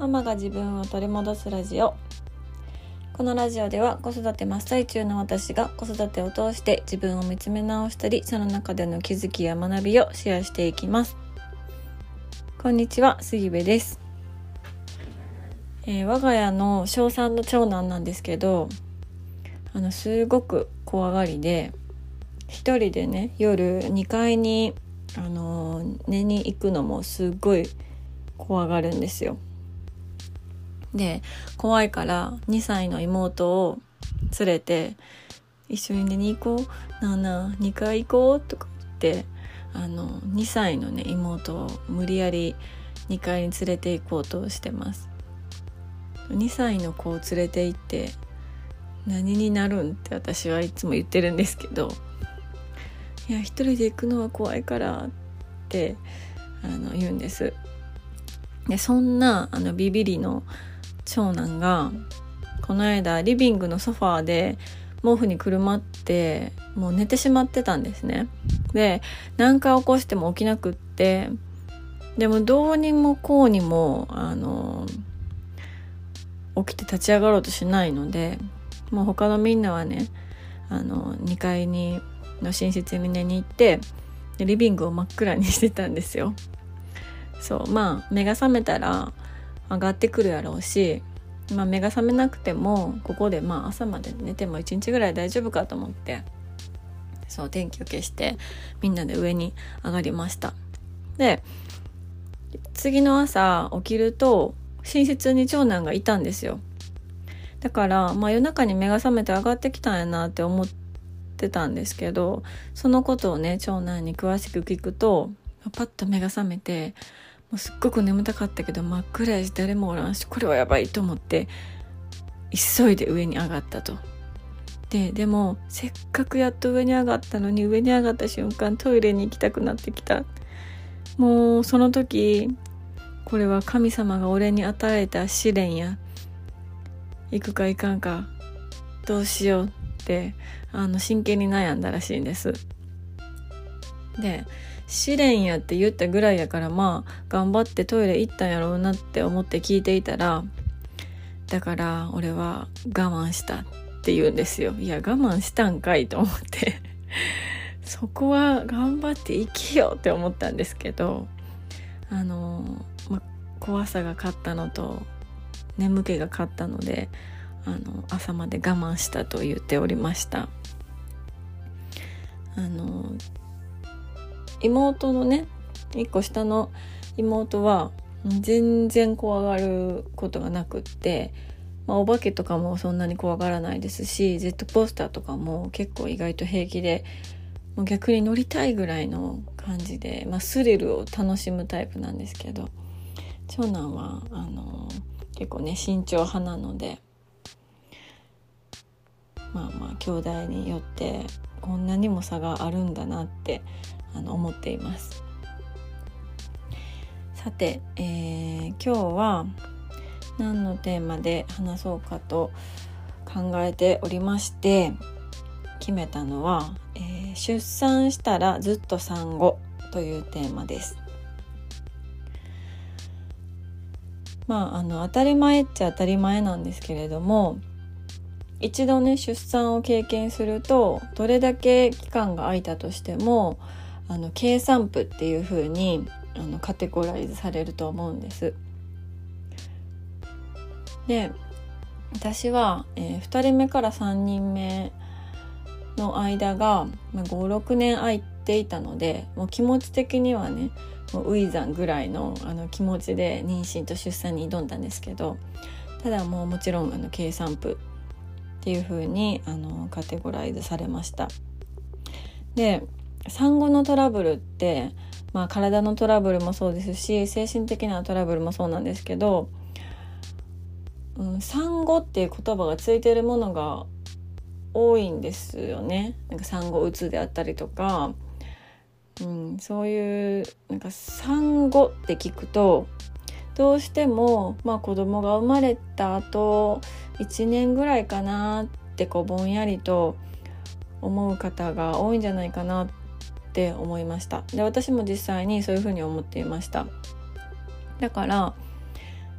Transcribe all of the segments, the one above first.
ママが自分を取り戻すラジオ。このラジオでは子育て真っ最中の私が子育てを通して自分を見つめ直したりその中での気づきや学びをシェアしていきます。こんにちは杉部です、えー、我が家の小3の長男なんですけどあのすごく怖がりで一人でね夜2階にあの寝に行くのもすっごい怖がるんですよ。で怖いから2歳の妹を連れて一緒に寝に行こうなあなあ2回行こうとか言ってあの2歳のね妹を無理やり2階に連れて行こうとしてます。2歳の子を連れて行って何になるんって私はいつも言ってるんですけどいや一人で行くのは怖いからってあの言うんです。でそんなあのビビリの長男がこの間リビングのソファーで毛布にくるまってもう寝てしまってたんですね。で何回起こしても起きなくってでもどうにもこうにもあの起きて立ち上がろうとしないのでもう他のみんなはねあの2階にの寝室に寝に行ってリビングを真っ暗にしてたんですよ。そうまあ目が覚めたら上がってくるやろうし、まあ、目が覚めなくてもここでまあ朝まで寝ても1日ぐらい大丈夫かと思ってそう電気を消してみんなで上に上がりました。で次の朝起きると寝室に長男がいたんですよ。だからまあ夜中に目が覚めて上がってきたんやなって思ってたんですけどそのことをね長男に詳しく聞くとパッと目が覚めてもうすっごく眠たかったけど真っ暗やし誰もおらんしこれはやばいと思って急いで上に上がったと。ででもせっかくやっと上に上がったのに上に上がった瞬間トイレに行きたくなってきたもうその時これは神様が俺に与えた試練や行くか行かんかどうしようってあの真剣に悩んだらしいんですで試練やって言ったぐらいやからまあ頑張ってトイレ行ったんやろうなって思って聞いていたらだから俺は我慢したって言うんですよ。いや我慢したんかいと思って。そこは頑張って生きようって思ったんですけどあの、ま、怖さが勝ったのと眠気が勝ったのであの朝まで我慢したと言っておりました。あの妹のね1個下の妹は全然怖がることがなくって、まあ、お化けとかもそんなに怖がらないですしジェットコースターとかも結構意外と平気でもう逆に乗りたいぐらいの感じで、まあ、スリルを楽しむタイプなんですけど長男はあの結構ね慎重派なのでまあまあ兄弟によってこんなにも差があるんだなってあの思っていますさて、えー、今日は何のテーマで話そうかと考えておりまして決めたのは、えー、出産したらずっと産後というテーマです。まあ、あの当たり前っちゃ当たり前なんですけれども一度ね出産を経験するとどれだけ期間が空いたとしてもあの計算譜っていう風にあにカテゴライズされると思うんです。で私は、えー、2人目から3人目の間が、まあ、56年空いていたのでもう気持ち的にはねもうウィザンぐらいのあの気持ちで妊娠と出産に挑んだんですけどただもうもちろんあの計算譜っていう風にあにカテゴライズされました。で産後のトラブルって、まあ、体のトラブルもそうですし精神的なトラブルもそうなんですけど、うん、産後っていう言葉がついてるものが多いんですよね。なんか産後うつであったりとか、うん、そういうなんか産後って聞くとどうしても、まあ、子供が生まれた後1年ぐらいかなってこうぼんやりと思う方が多いんじゃないかなって思いました。で私も実際にそういうふうに思っていました。だから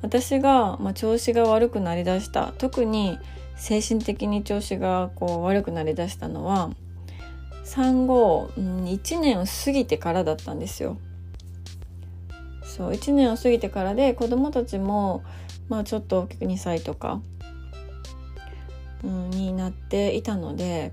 私が、まあ、調子が悪くなりだした。特に精神的に調子がこう悪くなりだしたのは産後、うん、1年を過ぎてからだったんですよ。そう1年を過ぎてからで子供たちも、まあ、ちょっと大きく2歳とか、うん、になっていたので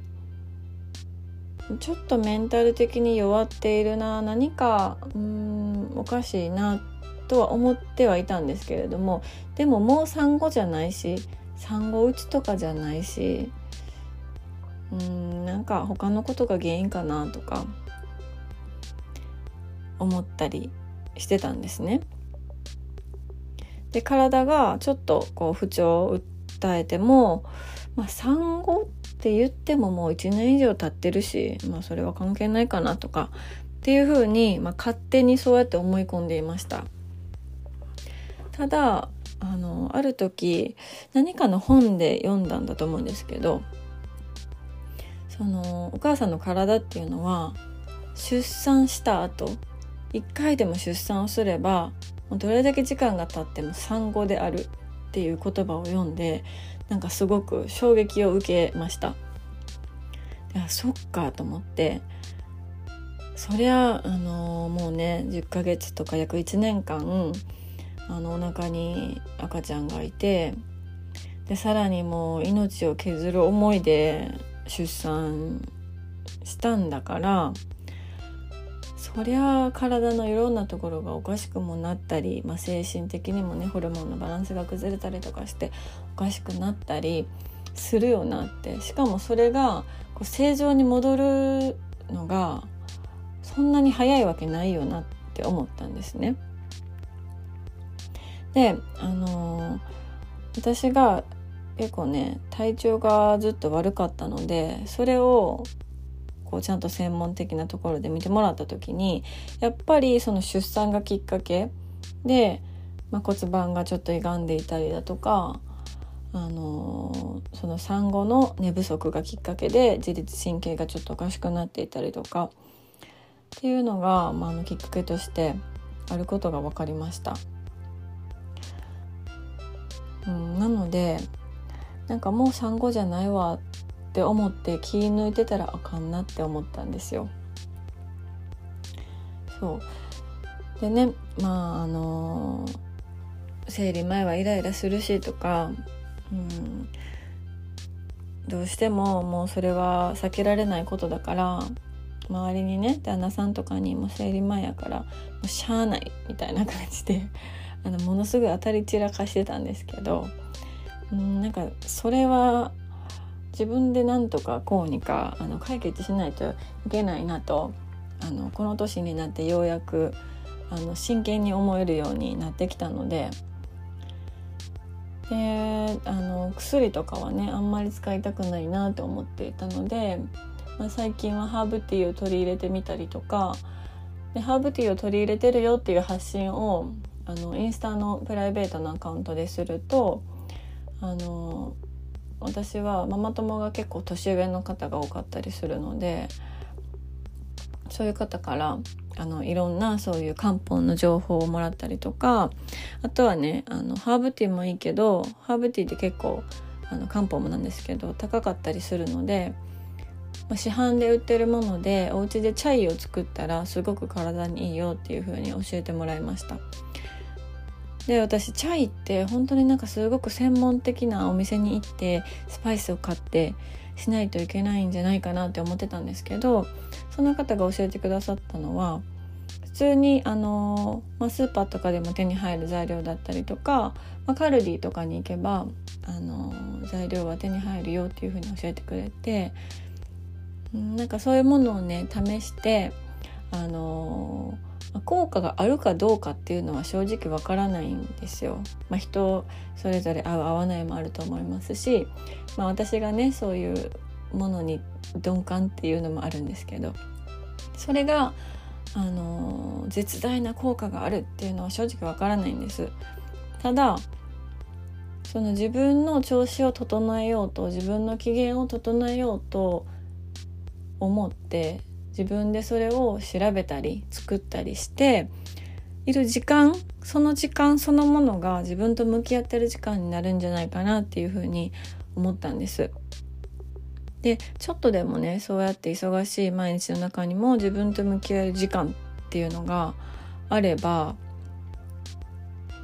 ちょっとメンタル的に弱っているな何かうんおかしいなとは思ってはいたんですけれどもでももう産後じゃないし産後うちとかじゃないしうんなんか他のことが原因かなとか思ったりしてたんですね。で体がちょっとこう不調を訴えても、まあ、産後って言ってももう1年以上経ってるし、まあ、それは関係ないかなとかっていうふうに、まあ、勝手にそうやって思い込んでいました。ただあのある時何かの本で読んだんだと思うんですけどそのお母さんの体っていうのは出産した後一回でも出産をすればどれだけ時間が経っても産後であるっていう言葉を読んでなんかすごく衝撃を受けました。いやそっかと思ってそりゃあのもうね10ヶ月とか約1年間あのお腹に赤ちゃんがいてでさらにもう命を削る思いで出産したんだからそりゃ体のいろんなところがおかしくもなったり、まあ、精神的にもねホルモンのバランスが崩れたりとかしておかしくなったりするよなってしかもそれがこう正常に戻るのがそんなに早いわけないよなって思ったんですね。であのー、私が結構ね体調がずっと悪かったのでそれをこうちゃんと専門的なところで見てもらった時にやっぱりその出産がきっかけで、まあ、骨盤がちょっと歪んでいたりだとか、あのー、その産後の寝不足がきっかけで自律神経がちょっとおかしくなっていたりとかっていうのが、まあ、あのきっかけとしてあることが分かりました。うん、なのでなんかもう産後じゃないわって思って気抜いてたらあかんなって思ったんですよ。そうでねまああの生理前はイライラするしとか、うん、どうしてももうそれは避けられないことだから周りにね旦那さんとかにも生理前やからもうしゃあないみたいな感じであのものすごい当たり散らかしてたんですけどうんなんかそれは自分でなんとかこうにかあの解決しないといけないなとあのこの年になってようやくあの真剣に思えるようになってきたのでであの薬とかはねあんまり使いたくないなと思っていたので、まあ、最近はハーブティーを取り入れてみたりとかでハーブティーを取り入れてるよっていう発信をあのインスタのプライベートなアカウントでするとあの私はママ友が結構年上の方が多かったりするのでそういう方からあのいろんなそういう漢方の情報をもらったりとかあとはねあのハーブティーもいいけどハーブティーって結構あの漢方もなんですけど高かったりするので、まあ、市販で売ってるものでお家でチャイを作ったらすごく体にいいよっていう風に教えてもらいました。で私チャイって本当になんかすごく専門的なお店に行ってスパイスを買ってしないといけないんじゃないかなって思ってたんですけどその方が教えてくださったのは普通にあの、まあ、スーパーとかでも手に入る材料だったりとか、まあ、カルディとかに行けばあの材料は手に入るよっていうふうに教えてくれてなんかそういうものをね試してあの効果があるかどうかっていうのは正直わからないんですよ。まあ、人それぞれ合う合わないもあると思いますし、まあ、私がねそういうものに鈍感っていうのもあるんですけどそれがあの絶大な効果があるっていうのは正直わからないんです。ただその自分の調子を整えようと自分の機嫌を整えようと思って自分でそれを調べたり作ったりしている時間その時間そのものが自分と向き合ってる時間になるんじゃないかなっていうふうに思ったんです。でちょっとでもねそうやって忙しい毎日の中にも自分と向き合える時間っていうのがあれば、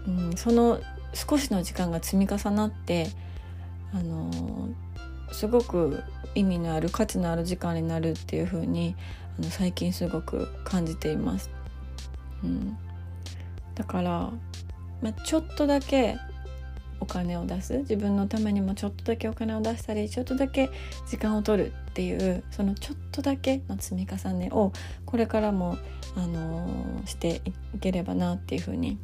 うん、その少しの時間が積み重なってあのすごく意味のある価値のある時間になるっていう風にあの最近すごく感じています。うん、だから、まあ、ちょっとだけお金を出す自分のためにもちょっとだけお金を出したりちょっとだけ時間を取るっていうそのちょっとだけの積み重ねをこれからも、あのー、していければなっていうふうに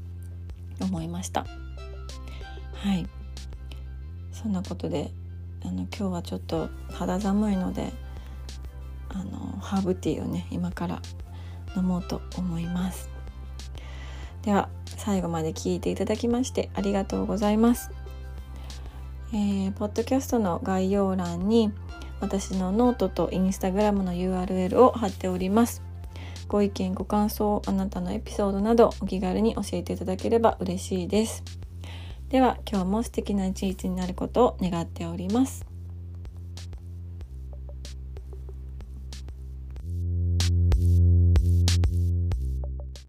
思いました。はいそんなことであの今日はちょっと肌寒いのであのハーブティーをね今から飲もうと思います。では最後まで聞いていただきましてありがとうございます。えー、ポッドキャストの概要欄に私のノートとインスタグラムの URL を貼っております。ご意見ご感想あなたのエピソードなどお気軽に教えていただければ嬉しいです。では今日も素敵な一日になることを願っております。